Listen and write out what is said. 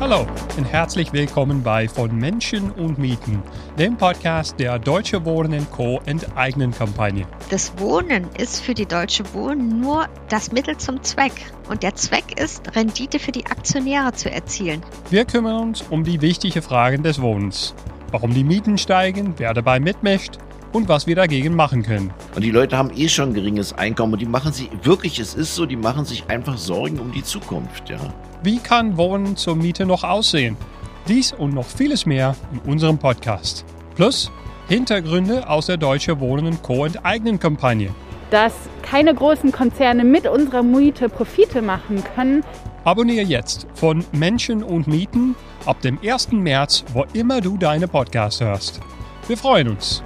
Hallo und herzlich willkommen bei Von Menschen und Mieten, dem Podcast der Deutsche Wohnen Co. enteignen Kampagne. Das Wohnen ist für die Deutsche Wohnen nur das Mittel zum Zweck. Und der Zweck ist, Rendite für die Aktionäre zu erzielen. Wir kümmern uns um die wichtigen Fragen des Wohnens. Warum die Mieten steigen, wer dabei mitmischt und was wir dagegen machen können. Und die Leute haben eh schon ein geringes Einkommen und die machen sich, wirklich, es ist so, die machen sich einfach Sorgen um die Zukunft, ja. Wie kann Wohnen zur Miete noch aussehen? Dies und noch vieles mehr in unserem Podcast. Plus Hintergründe aus der Deutsche Wohnen Co. enteignen Kampagne. Dass keine großen Konzerne mit unserer Miete Profite machen können. Abonniere jetzt von Menschen und Mieten ab dem 1. März, wo immer du deine Podcast hörst. Wir freuen uns.